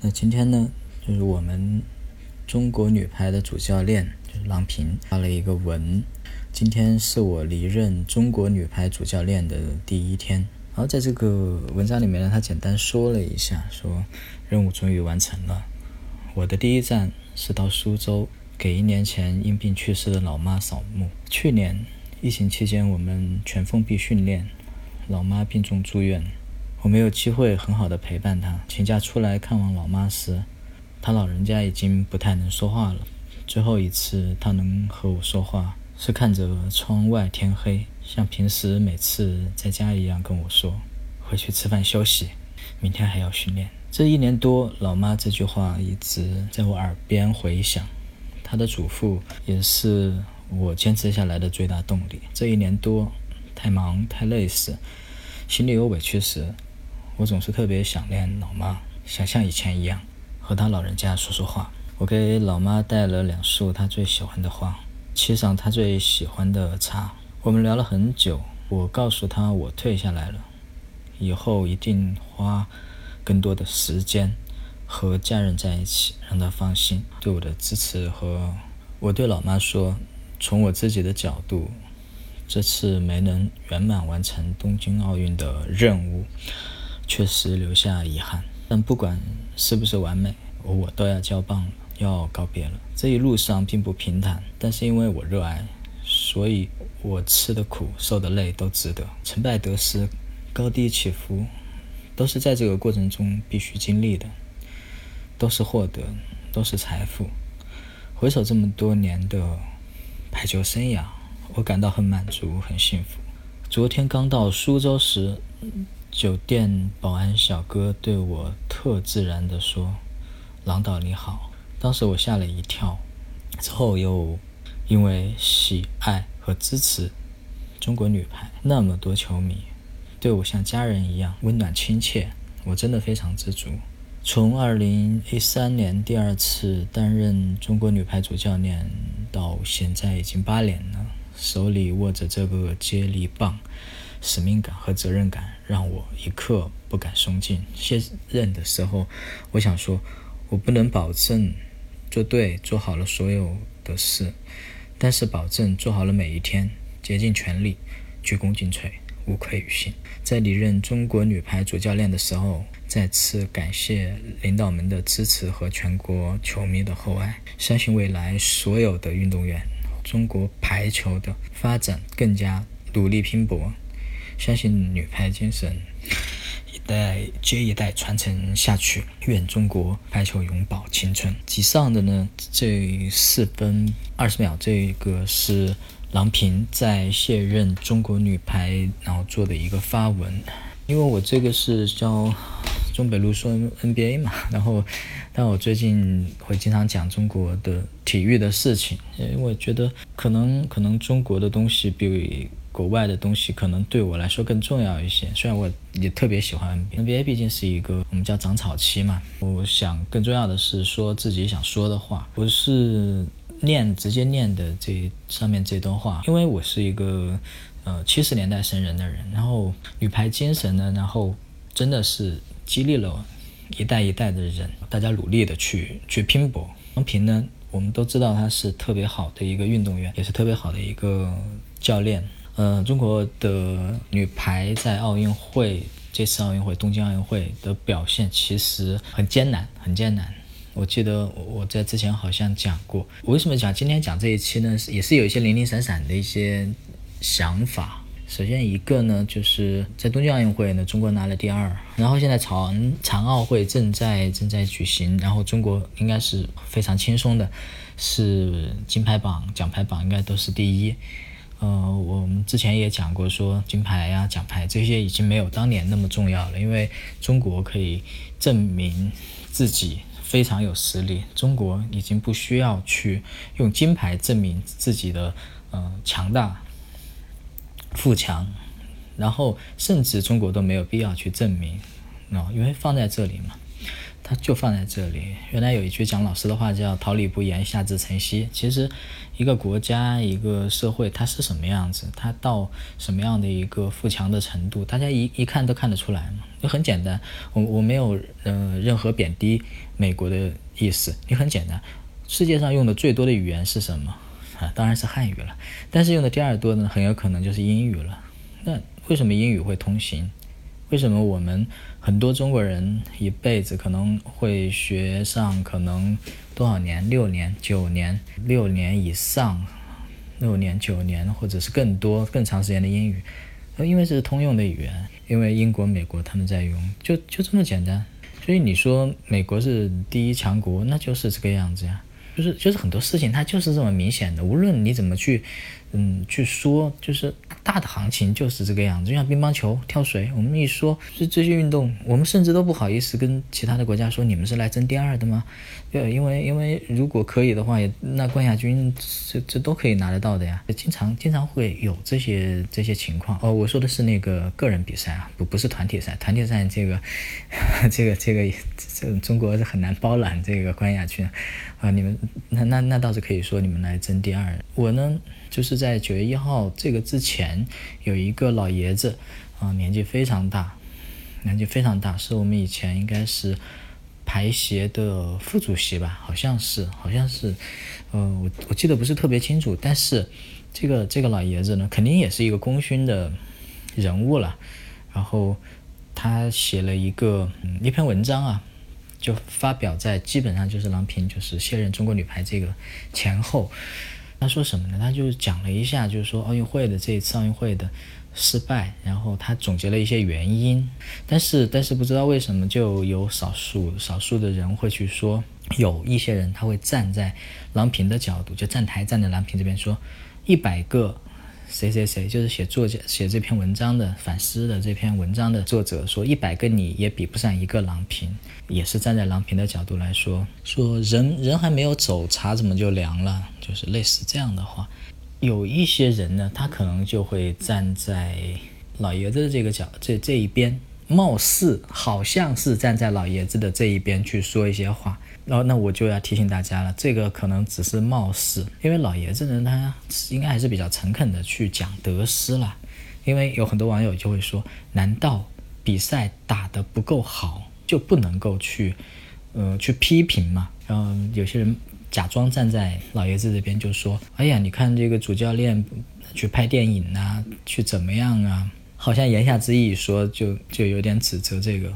那今天呢，就是我们中国女排的主教练就是郎平发了一个文。今天是我离任中国女排主教练的第一天。然后在这个文章里面呢，他简单说了一下，说任务终于完成了。我的第一站是到苏州给一年前因病去世的老妈扫墓。去年疫情期间，我们全封闭训练，老妈病重住院。我没有机会很好的陪伴他。请假出来看望老妈时，他老人家已经不太能说话了。最后一次他能和我说话，是看着窗外天黑，像平时每次在家一样跟我说：“回去吃饭休息，明天还要训练。”这一年多，老妈这句话一直在我耳边回响。她的嘱咐也是我坚持下来的最大动力。这一年多，太忙太累时，心里有委屈时。我总是特别想念老妈，想像以前一样和她老人家说说话。我给老妈带了两束她最喜欢的花，沏上她最喜欢的茶。我们聊了很久，我告诉她我退下来了，以后一定花更多的时间和家人在一起，让她放心。对我的支持和我对老妈说，从我自己的角度，这次没能圆满完成东京奥运的任务。确实留下遗憾，但不管是不是完美，我都要交棒了，要告别了。这一路上并不平坦，但是因为我热爱，所以我吃的苦、受的累都值得。成败得失、高低起伏，都是在这个过程中必须经历的，都是获得，都是财富。回首这么多年的排球生涯，我感到很满足、很幸福。昨天刚到苏州时。酒店保安小哥对我特自然地说：“郎导你好。”当时我吓了一跳，之后又因为喜爱和支持中国女排，那么多球迷对我像家人一样温暖亲切，我真的非常知足。从2013年第二次担任中国女排主教练到现在已经八年了，手里握着这个接力棒。使命感和责任感让我一刻不敢松劲。卸任的时候，我想说，我不能保证做对、做好了所有的事，但是保证做好了每一天，竭尽全力，鞠躬尽瘁，无愧于心。在离任中国女排主教练的时候，再次感谢领导们的支持和全国球迷的厚爱。相信未来所有的运动员，中国排球的发展更加努力拼搏。相信女排精神，一代接一代传承下去。愿中国排球永葆青春。以上的呢，这四分二十秒，这个是郎平在卸任中国女排然后做的一个发文。因为我这个是教中北路说 NBA 嘛，然后但我最近会经常讲中国的体育的事情，因为我觉得可能可能中国的东西比。国外的东西可能对我来说更重要一些，虽然我也特别喜欢 NBA，毕竟是一个我们叫长草期嘛。我想更重要的是说自己想说的话，不是念直接念的这上面这段话，因为我是一个呃七十年代生人的人，然后女排精神呢，然后真的是激励了一代一代的人，大家努力的去去拼搏。王平呢，我们都知道他是特别好的一个运动员，也是特别好的一个教练。呃，中国的女排在奥运会这次奥运会东京奥运会的表现其实很艰难，很艰难。我记得我在之前好像讲过，我为什么讲今天讲这一期呢？也是有一些零零散散的一些想法。首先一个呢，就是在东京奥运会呢，中国拿了第二，然后现在长残奥会正在正在举行，然后中国应该是非常轻松的，是金牌榜、奖牌榜应该都是第一。呃，我们之前也讲过，说金牌呀、奖牌这些已经没有当年那么重要了，因为中国可以证明自己非常有实力，中国已经不需要去用金牌证明自己的呃强大、富强，然后甚至中国都没有必要去证明，啊，因为放在这里嘛。它就放在这里。原来有一句讲老师的话叫“桃李不言，下自成蹊”。其实，一个国家、一个社会，它是什么样子，它到什么样的一个富强的程度，大家一一看都看得出来。就很简单，我我没有呃任何贬低美国的意思。你很简单，世界上用的最多的语言是什么啊？当然是汉语了。但是用的第二多呢，很有可能就是英语了。那为什么英语会通行？为什么我们很多中国人一辈子可能会学上可能多少年？六年、九年、六年以上，六年、九年，或者是更多、更长时间的英语？因为这是通用的语言，因为英国、美国他们在用，就就这么简单。所以你说美国是第一强国，那就是这个样子呀。就是就是很多事情它就是这么明显的，无论你怎么去，嗯，去说，就是大的行情就是这个样子。就像乒乓球、跳水，我们一说这这些运动，我们甚至都不好意思跟其他的国家说，你们是来争第二的吗？对，因为因为如果可以的话，那冠亚军这这都可以拿得到的呀。经常经常会有这些这些情况。哦，我说的是那个个人比赛啊，不不是团体赛。团体赛这个这个这个这中国是很难包揽这个冠亚军。啊，你们那那那倒是可以说你们来争第二。我呢，就是在九月一号这个之前，有一个老爷子，啊，年纪非常大，年纪非常大，是我们以前应该是排协的副主席吧，好像是，好像是，呃，我我记得不是特别清楚，但是这个这个老爷子呢，肯定也是一个功勋的人物了。然后他写了一个一篇文章啊。就发表在基本上就是郎平就是卸任中国女排这个前后，他说什么呢？他就讲了一下，就是说奥运会的这一次奥运会的失败，然后他总结了一些原因，但是但是不知道为什么就有少数少数的人会去说，有一些人他会站在郎平的角度，就站台站在郎平这边说，一百个。谁谁谁就是写作家写这篇文章的反思的这篇文章的作者说一百个你也比不上一个郎平，也是站在郎平的角度来说，说人人还没有走，茶怎么就凉了？就是类似这样的话。有一些人呢，他可能就会站在老爷子的这个角这这一边，貌似好像是站在老爷子的这一边去说一些话。然后，那我就要提醒大家了，这个可能只是貌似，因为老爷子呢，他应该还是比较诚恳的去讲得失了。因为有很多网友就会说，难道比赛打得不够好就不能够去，呃，去批评吗？然后有些人假装站在老爷子这边，就说，哎呀，你看这个主教练去拍电影啊，去怎么样啊？好像言下之意说，就就有点指责这个。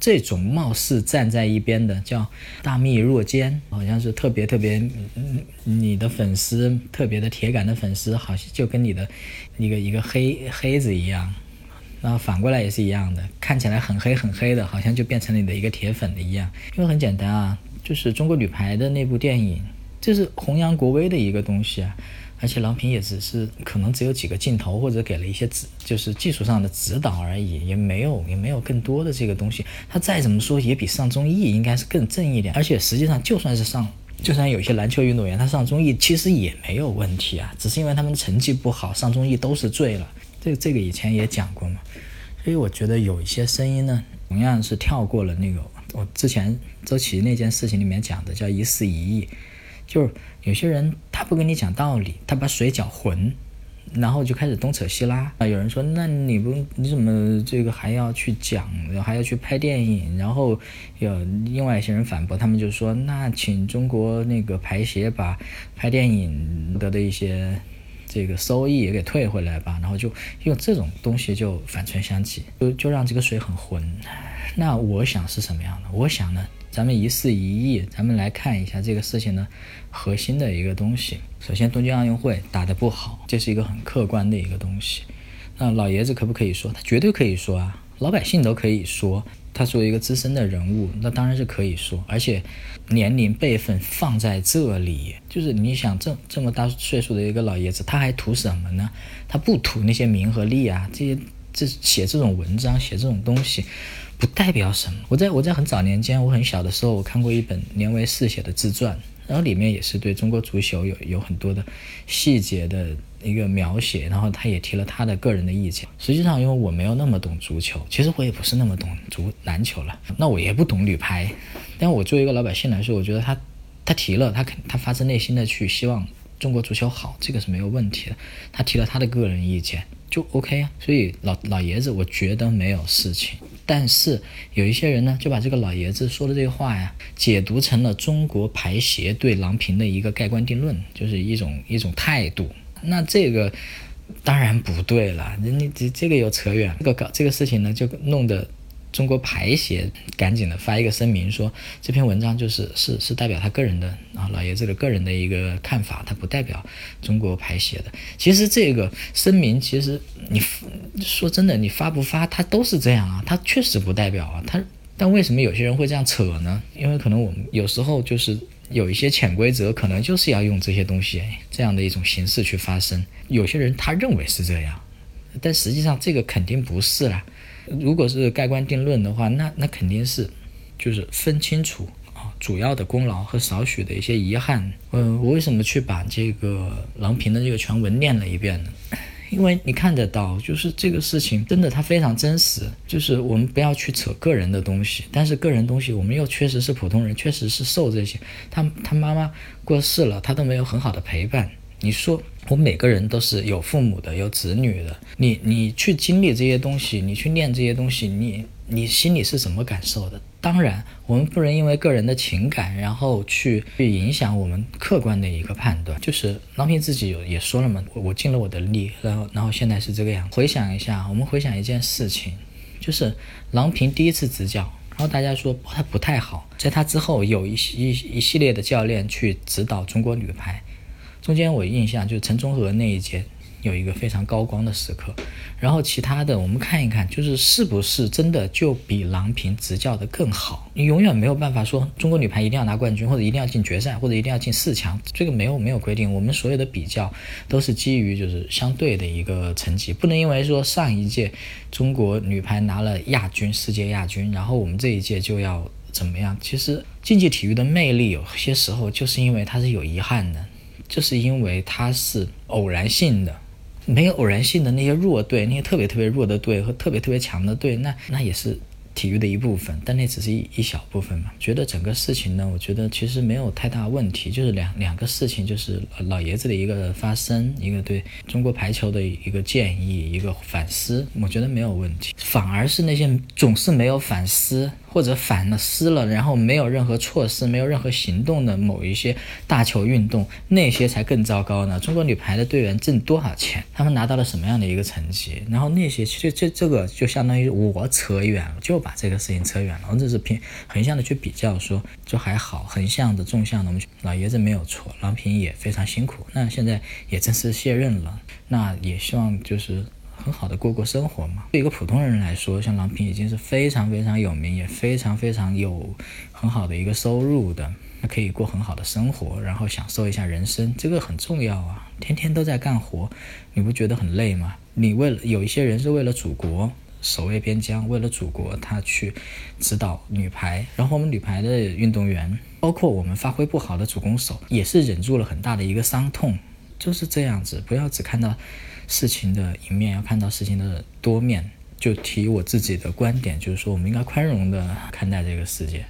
这种貌似站在一边的叫大密若奸，好像是特别特别，你的粉丝特别的铁杆的粉丝，好像就跟你的一个一个黑黑子一样，然后反过来也是一样的，看起来很黑很黑的，好像就变成你的一个铁粉的一样。因为很简单啊，就是中国女排的那部电影，这是弘扬国威的一个东西啊。而且郎平也只是可能只有几个镜头，或者给了一些指，就是技术上的指导而已，也没有也没有更多的这个东西。他再怎么说也比上综艺应该是更正一点。而且实际上就算是上，就算有些篮球运动员他上综艺其实也没有问题啊，只是因为他们成绩不好，上综艺都是醉了。这这个以前也讲过嘛。所以我觉得有一些声音呢，同样是跳过了那个我之前周琦那件事情里面讲的叫一事一议。就是有些人他不跟你讲道理，他把水搅浑，然后就开始东扯西拉啊。有人说，那你不你怎么这个还要去讲，还要去拍电影？然后有另外一些人反驳，他们就说，那请中国那个排协把拍电影得的一些这个收益也给退回来吧。然后就用这种东西就反唇相讥，就就让这个水很浑。那我想是什么样的？我想呢？咱们一事一议，咱们来看一下这个事情的核心的一个东西。首先，东京奥运会打得不好，这是一个很客观的一个东西。那老爷子可不可以说？他绝对可以说啊，老百姓都可以说。他作为一个资深的人物，那当然是可以说。而且年龄辈分放在这里，就是你想这这么大岁数的一个老爷子，他还图什么呢？他不图那些名和利啊，这些这写这种文章，写这种东西。不代表什么。我在我在很早年间，我很小的时候，我看过一本年维四写的自传，然后里面也是对中国足球有有很多的细节的一个描写，然后他也提了他的个人的意见。实际上，因为我没有那么懂足球，其实我也不是那么懂足篮球了，那我也不懂女排。但我作为一个老百姓来说，我觉得他他提了，他肯他发自内心的去希望中国足球好，这个是没有问题的。他提了他的个人意见，就 OK 啊。所以老老爷子，我觉得没有事情。但是有一些人呢，就把这个老爷子说的这个话呀，解读成了中国排协对郎平的一个盖棺定论，就是一种一种态度。那这个当然不对了，你这这个又扯远，这个搞这个事情呢，就弄得。中国排协赶紧的发一个声明说，这篇文章就是是是代表他个人的啊老爷子的个人的一个看法，他不代表中国排协的。其实这个声明，其实你说真的，你发不发，他都是这样啊，他确实不代表啊。他但为什么有些人会这样扯呢？因为可能我们有时候就是有一些潜规则，可能就是要用这些东西这样的一种形式去发声。有些人他认为是这样，但实际上这个肯定不是啦。如果是盖棺定论的话，那那肯定是，就是分清楚啊，主要的功劳和少许的一些遗憾。嗯，我为什么去把这个郎平的这个全文念了一遍呢？因为你看得到，就是这个事情真的它非常真实。就是我们不要去扯个人的东西，但是个人东西我们又确实是普通人，确实是受这些。他他妈妈过世了，他都没有很好的陪伴。你说。我每个人都是有父母的，有子女的。你你去经历这些东西，你去念这些东西，你你心里是怎么感受的？当然，我们不能因为个人的情感，然后去去影响我们客观的一个判断。就是郎平自己有也说了嘛，我我尽了我的力，然后然后现在是这个样。回想一下，我们回想一件事情，就是郎平第一次执教，然后大家说他不太好，在他之后有一一一系列的教练去指导中国女排。中间我印象就是陈忠和那一届有一个非常高光的时刻，然后其他的我们看一看，就是是不是真的就比郎平执教的更好？你永远没有办法说中国女排一定要拿冠军，或者一定要进决赛，或者一定要进四强，这个没有没有规定。我们所有的比较都是基于就是相对的一个成绩，不能因为说上一届中国女排拿了亚军，世界亚军，然后我们这一届就要怎么样？其实竞技体育的魅力有些时候就是因为它是有遗憾的。就是因为它是偶然性的，没有偶然性的那些弱队，那些特别特别弱的队和特别特别强的队，那那也是。体育的一部分，但那只是一一小部分嘛。觉得整个事情呢，我觉得其实没有太大问题，就是两两个事情，就是老爷子的一个发声，一个对中国排球的一个建议，一个反思，我觉得没有问题。反而是那些总是没有反思或者反了思了，然后没有任何措施、没有任何行动的某一些大球运动，那些才更糟糕呢。中国女排的队员挣多少钱？他们拿到了什么样的一个成绩？然后那些其实这这个就相当于我扯远了，就。把这个事情扯远了，我只是偏横向的去比较，说就还好，横向的、纵向的，我们老爷子没有错，郎平也非常辛苦，那现在也正式卸任了，那也希望就是很好的过过生活嘛。对一个普通人来说，像郎平已经是非常非常有名，也非常非常有很好的一个收入的，那可以过很好的生活，然后享受一下人生，这个很重要啊。天天都在干活，你不觉得很累吗？你为了有一些人是为了祖国。守卫边疆，为了祖国，他去指导女排。然后我们女排的运动员，包括我们发挥不好的主攻手，也是忍住了很大的一个伤痛。就是这样子，不要只看到事情的一面，要看到事情的多面。就提我自己的观点，就是说，我们应该宽容的看待这个世界。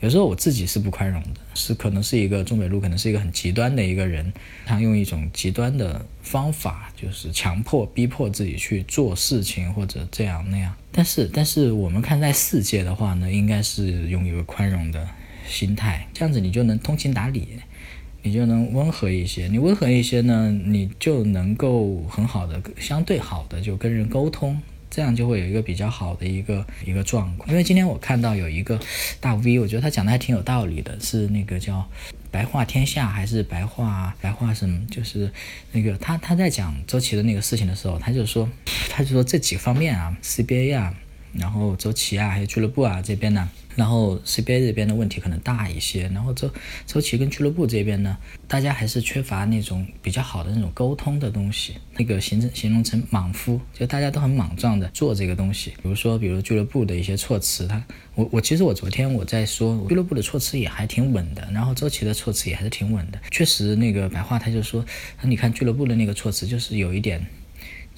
有时候我自己是不宽容的，是可能是一个中北路，可能是一个很极端的一个人，他用一种极端的方法，就是强迫、逼迫自己去做事情或者这样那样。但是，但是我们看待世界的话呢，应该是用一个宽容的心态，这样子你就能通情达理，你就能温和一些。你温和一些呢，你就能够很好的、相对好的就跟人沟通。这样就会有一个比较好的一个一个状况，因为今天我看到有一个大 V，我觉得他讲的还挺有道理的，是那个叫白话天下还是白话白话什么？就是那个他他在讲周琦的那个事情的时候，他就说，他就说这几个方面啊，CBA 啊，然后周琦啊，还有俱乐部啊这边呢。然后 CBA 这边的问题可能大一些，然后周周琦跟俱乐部这边呢，大家还是缺乏那种比较好的那种沟通的东西，那个形成形容成莽夫，就大家都很莽撞的做这个东西。比如说，比如俱乐部的一些措辞，他我我其实我昨天我在说俱乐部的措辞也还挺稳的，然后周琦的措辞也还是挺稳的，确实那个白话他就说，你看俱乐部的那个措辞就是有一点。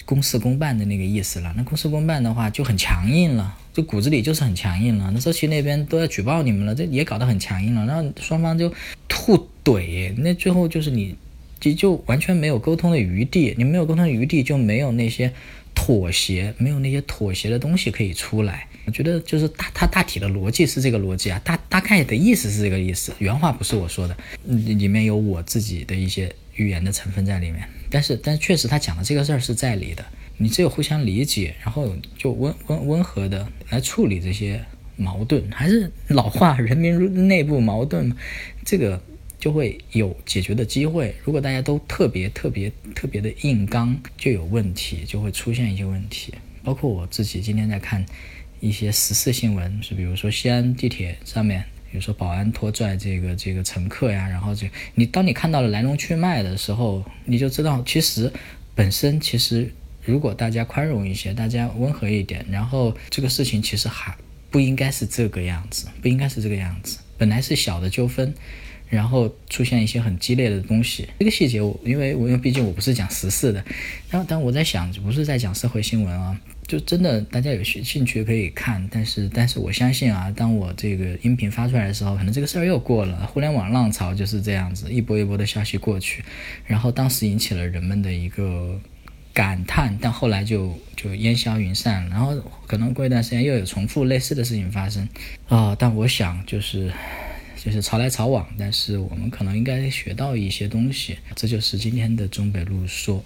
公事公办的那个意思了，那公事公办的话就很强硬了，就骨子里就是很强硬了。那周琦那边都要举报你们了，这也搞得很强硬了，然后双方就互怼，那最后就是你就就完全没有沟通的余地，你没有沟通的余地就没有那些妥协，没有那些妥协的东西可以出来。我觉得就是大他大体的逻辑是这个逻辑啊，大大概的意思是这个意思，原话不是我说的，里面有我自己的一些语言的成分在里面。但是，但确实他讲的这个事儿是在理的。你只有互相理解，然后就温温温和的来处理这些矛盾，还是老话，人民内部矛盾，这个就会有解决的机会。如果大家都特别特别特别的硬刚，就有问题，就会出现一些问题。包括我自己今天在看一些时事新闻，是比如说西安地铁上面。比如说保安拖拽这个这个乘客呀，然后这你当你看到了来龙去脉的时候，你就知道其实本身其实如果大家宽容一些，大家温和一点，然后这个事情其实还不应该是这个样子，不应该是这个样子。本来是小的纠纷，然后出现一些很激烈的东西。这个细节我因为我因为毕竟我不是讲时事的，然后但我在想不是在讲社会新闻啊。就真的，大家有兴兴趣可以看，但是但是我相信啊，当我这个音频发出来的时候，可能这个事儿又过了。互联网浪潮就是这样子，一波一波的消息过去，然后当时引起了人们的一个感叹，但后来就就烟消云散，然后可能过一段时间又有重复类似的事情发生啊。但我想就是 就是潮来潮往，但是我们可能应该学到一些东西，这就是今天的中北路说。